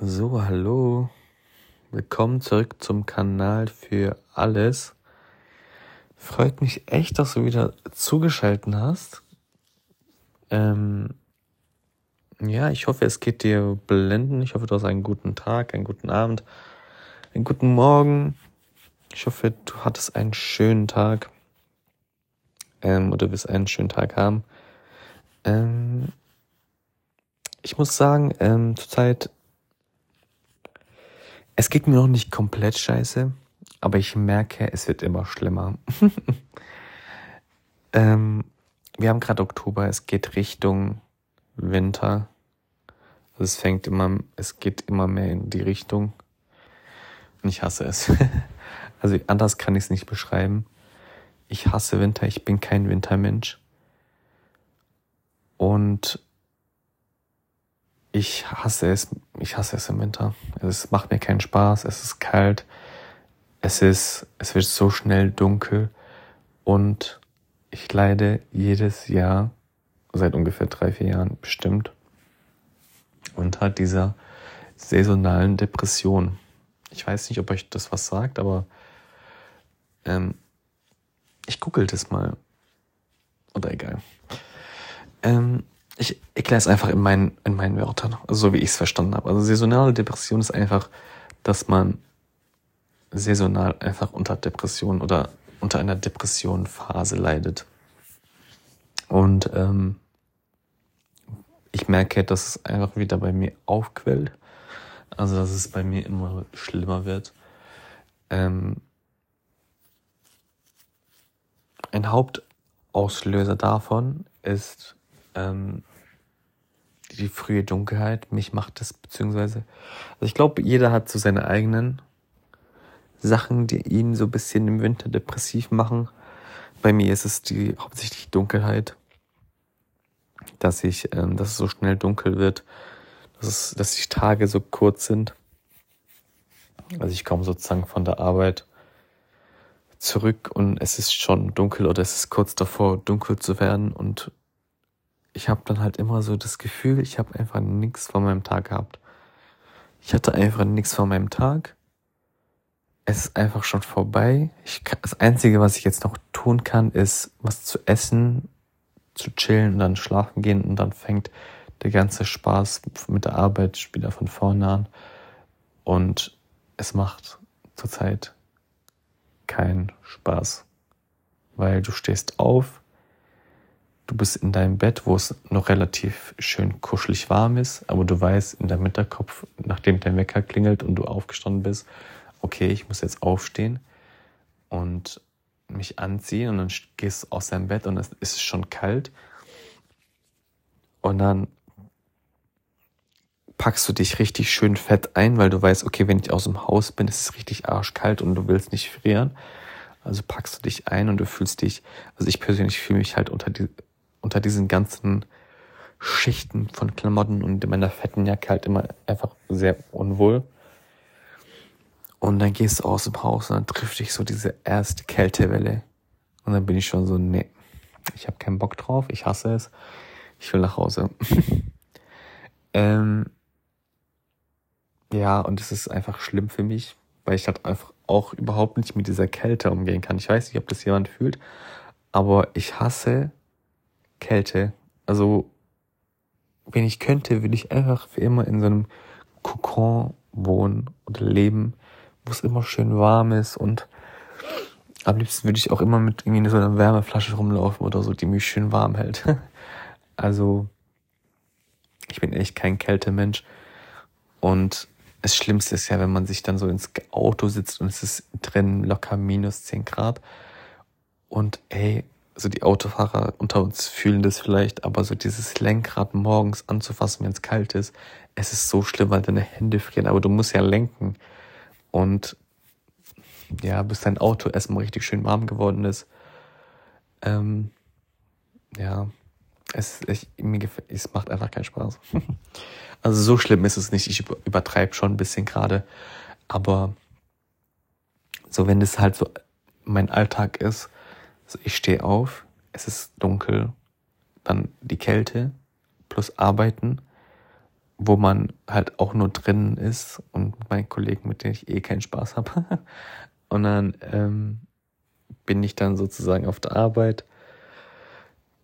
So, hallo. Willkommen zurück zum Kanal für alles. Freut mich echt, dass du wieder zugeschaltet hast. Ähm, ja, ich hoffe, es geht dir blenden. Ich hoffe, du hast einen guten Tag, einen guten Abend, einen guten Morgen. Ich hoffe, du hattest einen schönen Tag. Ähm, oder wirst einen schönen Tag haben. Ähm, ich muss sagen, ähm, zurzeit es geht mir noch nicht komplett scheiße, aber ich merke, es wird immer schlimmer. ähm, wir haben gerade Oktober, es geht Richtung Winter. Also es fängt immer, es geht immer mehr in die Richtung. Und ich hasse es. also anders kann ich es nicht beschreiben. Ich hasse Winter, ich bin kein Wintermensch. Und ich hasse es, ich hasse es im Winter. Es macht mir keinen Spaß, es ist kalt, es ist, es wird so schnell dunkel und ich leide jedes Jahr, seit ungefähr drei, vier Jahren bestimmt, unter dieser saisonalen Depression. Ich weiß nicht, ob euch das was sagt, aber ähm, ich google das mal. Oder egal. Ähm, ich erkläre es einfach in meinen, in meinen Wörtern, so wie ich es verstanden habe. Also saisonale Depression ist einfach, dass man saisonal einfach unter Depression oder unter einer Depressionphase leidet. Und ähm, ich merke, dass es einfach wieder bei mir aufquellt. Also dass es bei mir immer schlimmer wird. Ähm, ein Hauptauslöser davon ist ähm, die frühe Dunkelheit. Mich macht das beziehungsweise, also ich glaube, jeder hat so seine eigenen Sachen, die ihn so ein bisschen im Winter depressiv machen. Bei mir ist es die hauptsächlich Dunkelheit, dass ich, ähm, dass es so schnell dunkel wird, dass es, dass die Tage so kurz sind. Also ich komme sozusagen von der Arbeit zurück und es ist schon dunkel oder es ist kurz davor, dunkel zu werden und ich habe dann halt immer so das Gefühl, ich habe einfach nichts von meinem Tag gehabt. Ich hatte einfach nichts von meinem Tag. Es ist einfach schon vorbei. Ich kann, das Einzige, was ich jetzt noch tun kann, ist was zu essen, zu chillen und dann schlafen gehen und dann fängt der ganze Spaß mit der Arbeit wieder von vorne an. Und es macht zurzeit keinen Spaß. Weil du stehst auf, du bist in deinem Bett, wo es noch relativ schön kuschelig warm ist, aber du weißt in deinem Hinterkopf, nachdem dein Wecker klingelt und du aufgestanden bist, okay, ich muss jetzt aufstehen und mich anziehen und dann gehst du aus deinem Bett und es ist schon kalt und dann packst du dich richtig schön fett ein, weil du weißt, okay, wenn ich aus dem Haus bin, ist es richtig arschkalt und du willst nicht frieren. Also packst du dich ein und du fühlst dich, also ich persönlich fühle mich halt unter die, unter diesen ganzen Schichten von Klamotten und in meiner fetten Jacke halt immer einfach sehr unwohl. Und dann gehst du aus dem Haus und dann trifft dich so diese erste Kältewelle. Und dann bin ich schon so, nee, ich habe keinen Bock drauf, ich hasse es, ich will nach Hause. ähm, ja, und es ist einfach schlimm für mich, weil ich halt einfach auch überhaupt nicht mit dieser Kälte umgehen kann. Ich weiß nicht, ob das jemand fühlt, aber ich hasse Kälte. Also, wenn ich könnte, würde ich einfach für immer in so einem Kokon wohnen oder leben, wo es immer schön warm ist und am liebsten würde ich auch immer mit irgendwie so einer Wärmeflasche rumlaufen oder so, die mich schön warm hält. Also, ich bin echt kein Kältemensch. Und das Schlimmste ist ja, wenn man sich dann so ins Auto sitzt und es ist drin locker minus 10 Grad. Und ey, also die Autofahrer unter uns fühlen das vielleicht, aber so dieses Lenkrad morgens anzufassen, wenn es kalt ist, es ist so schlimm, weil deine Hände frieren, aber du musst ja lenken. Und ja, bis dein Auto erstmal richtig schön warm geworden ist. Ähm, ja, es, ich, mir es macht einfach keinen Spaß. also so schlimm ist es nicht. Ich übertreibe schon ein bisschen gerade. Aber so, wenn es halt so mein Alltag ist, also ich stehe auf, es ist dunkel, dann die Kälte plus Arbeiten wo man halt auch nur drinnen ist und meinen Kollegen, mit denen ich eh keinen Spaß habe. und dann ähm, bin ich dann sozusagen auf der Arbeit,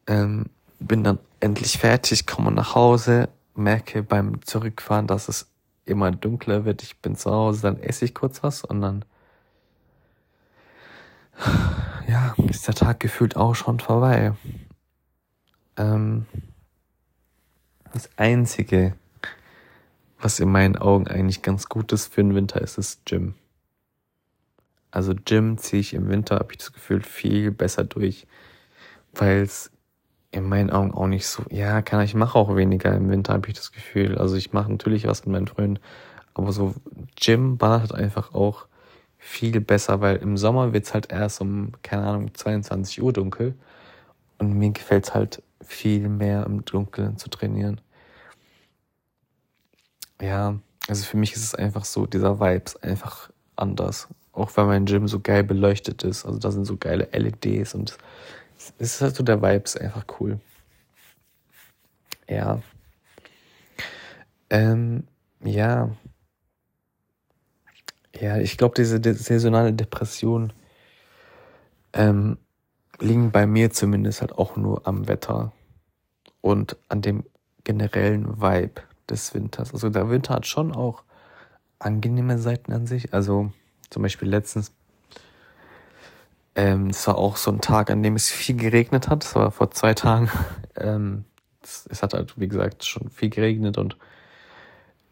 ähm, bin dann endlich fertig, komme nach Hause, merke beim Zurückfahren, dass es immer dunkler wird. Ich bin zu Hause, dann esse ich kurz was und dann ja, ist der Tag gefühlt auch schon vorbei. Ähm, das Einzige, was in meinen Augen eigentlich ganz gut ist für den Winter, ist das Gym. Also Gym ziehe ich im Winter, habe ich das Gefühl, viel besser durch, weil es in meinen Augen auch nicht so, ja, kann ich mache auch weniger im Winter, habe ich das Gefühl. Also ich mache natürlich was mit meinen Freunden, aber so Gym ballert einfach auch viel besser, weil im Sommer wird's halt erst um, keine Ahnung, 22 Uhr dunkel. Und mir gefällt's halt viel mehr im Dunkeln zu trainieren. Ja, also für mich ist es einfach so, dieser Vibe ist einfach anders. Auch weil mein Gym so geil beleuchtet ist. Also da sind so geile LEDs und es ist halt so, der Vibe ist einfach cool. Ja. Ähm, ja, ja, ich glaube, diese saisonale Depression ähm, liegen bei mir zumindest halt auch nur am Wetter und an dem generellen Vibe des Winters. Also der Winter hat schon auch angenehme Seiten an sich. Also zum Beispiel letztens, ähm, es war auch so ein Tag, an dem es viel geregnet hat. Es war vor zwei Tagen. Ähm, es, es hat halt, wie gesagt, schon viel geregnet und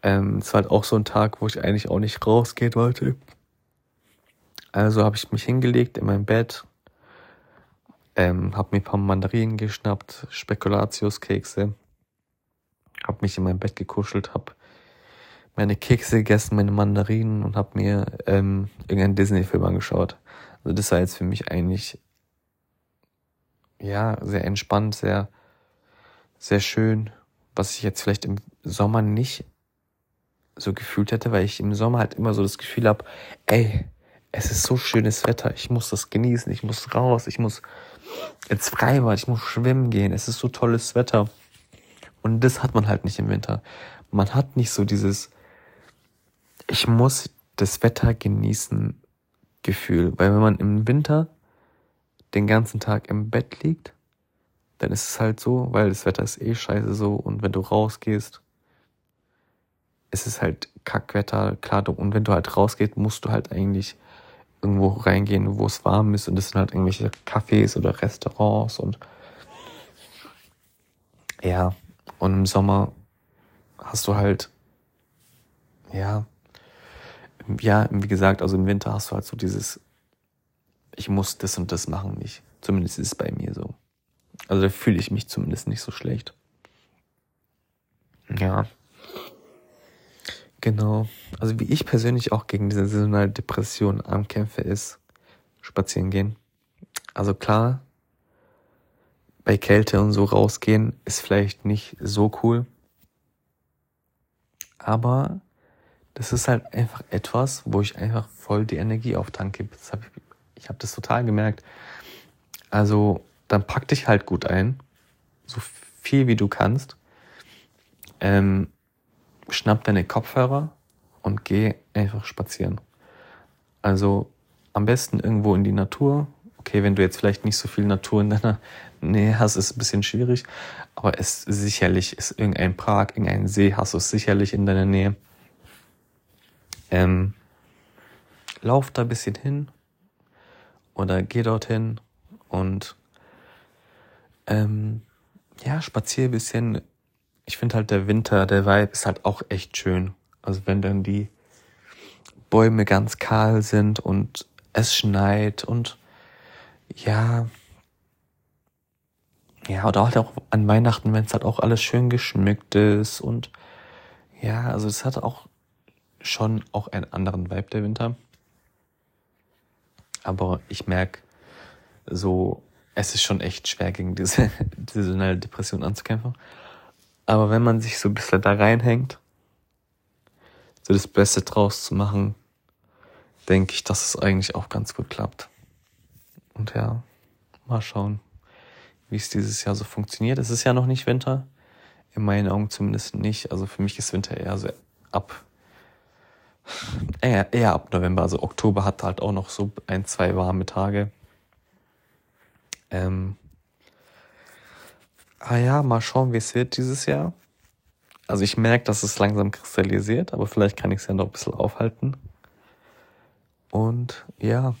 ähm, es war halt auch so ein Tag, wo ich eigentlich auch nicht rausgehen wollte. Also habe ich mich hingelegt in mein Bett, ähm, habe mir ein paar Mandarinen geschnappt, Spekulatiuskekse, habe mich in mein Bett gekuschelt, habe meine Kekse gegessen, meine Mandarinen und habe mir ähm, irgendeinen Disney-Film angeschaut. Also das war jetzt für mich eigentlich ja sehr entspannt, sehr sehr schön, was ich jetzt vielleicht im Sommer nicht so gefühlt hätte, weil ich im Sommer halt immer so das Gefühl habe, ey, es ist so schönes Wetter, ich muss das genießen, ich muss raus, ich muss ins Freibad, ich muss schwimmen gehen, es ist so tolles Wetter. Und das hat man halt nicht im Winter. Man hat nicht so dieses, ich muss das Wetter genießen Gefühl, weil wenn man im Winter den ganzen Tag im Bett liegt, dann ist es halt so, weil das Wetter ist eh scheiße so und wenn du rausgehst, es ist halt Kackwetter, klar, und wenn du halt rausgehst, musst du halt eigentlich irgendwo reingehen, wo es warm ist und das sind halt irgendwelche Cafés oder Restaurants und ja, und im Sommer hast du halt, ja, ja, wie gesagt, also im Winter hast du halt so dieses, ich muss das und das machen nicht. Zumindest ist es bei mir so. Also da fühle ich mich zumindest nicht so schlecht. Ja. Genau. Also wie ich persönlich auch gegen diese saisonale Depression ankämpfe, ist spazieren gehen. Also klar, bei Kälte und so rausgehen ist vielleicht nicht so cool. Aber das ist halt einfach etwas, wo ich einfach voll die Energie auftanke. Hab ich ich habe das total gemerkt. Also dann pack dich halt gut ein, so viel wie du kannst. Ähm, schnapp deine Kopfhörer und geh einfach spazieren. Also am besten irgendwo in die Natur. Okay, wenn du jetzt vielleicht nicht so viel Natur in deiner Nähe hast, ist es ein bisschen schwierig. Aber es sicherlich ist irgendein Park, irgendein See hast du sicherlich in deiner Nähe. Ähm, lauf da ein bisschen hin oder geh dorthin und ähm, ja, spazier ein bisschen ich finde halt der Winter, der Vibe ist halt auch echt schön. Also wenn dann die Bäume ganz kahl sind und es schneit und ja, ja, oder halt auch an Weihnachten, wenn es halt auch alles schön geschmückt ist und ja, also es hat auch schon auch einen anderen Vibe der Winter. Aber ich merke so, es ist schon echt schwer gegen diese saisonale Depression anzukämpfen. Aber wenn man sich so ein bisschen da reinhängt, so das Beste draus zu machen, denke ich, dass es eigentlich auch ganz gut klappt. Und ja, mal schauen, wie es dieses Jahr so funktioniert. Es ist ja noch nicht Winter. In meinen Augen zumindest nicht. Also für mich ist Winter eher so ab eher, eher ab November. Also Oktober hat halt auch noch so ein, zwei warme Tage. Ähm, ah ja, mal schauen, wie es wird dieses Jahr. Also ich merke, dass es langsam kristallisiert, aber vielleicht kann ich es ja noch ein bisschen aufhalten. Und ja,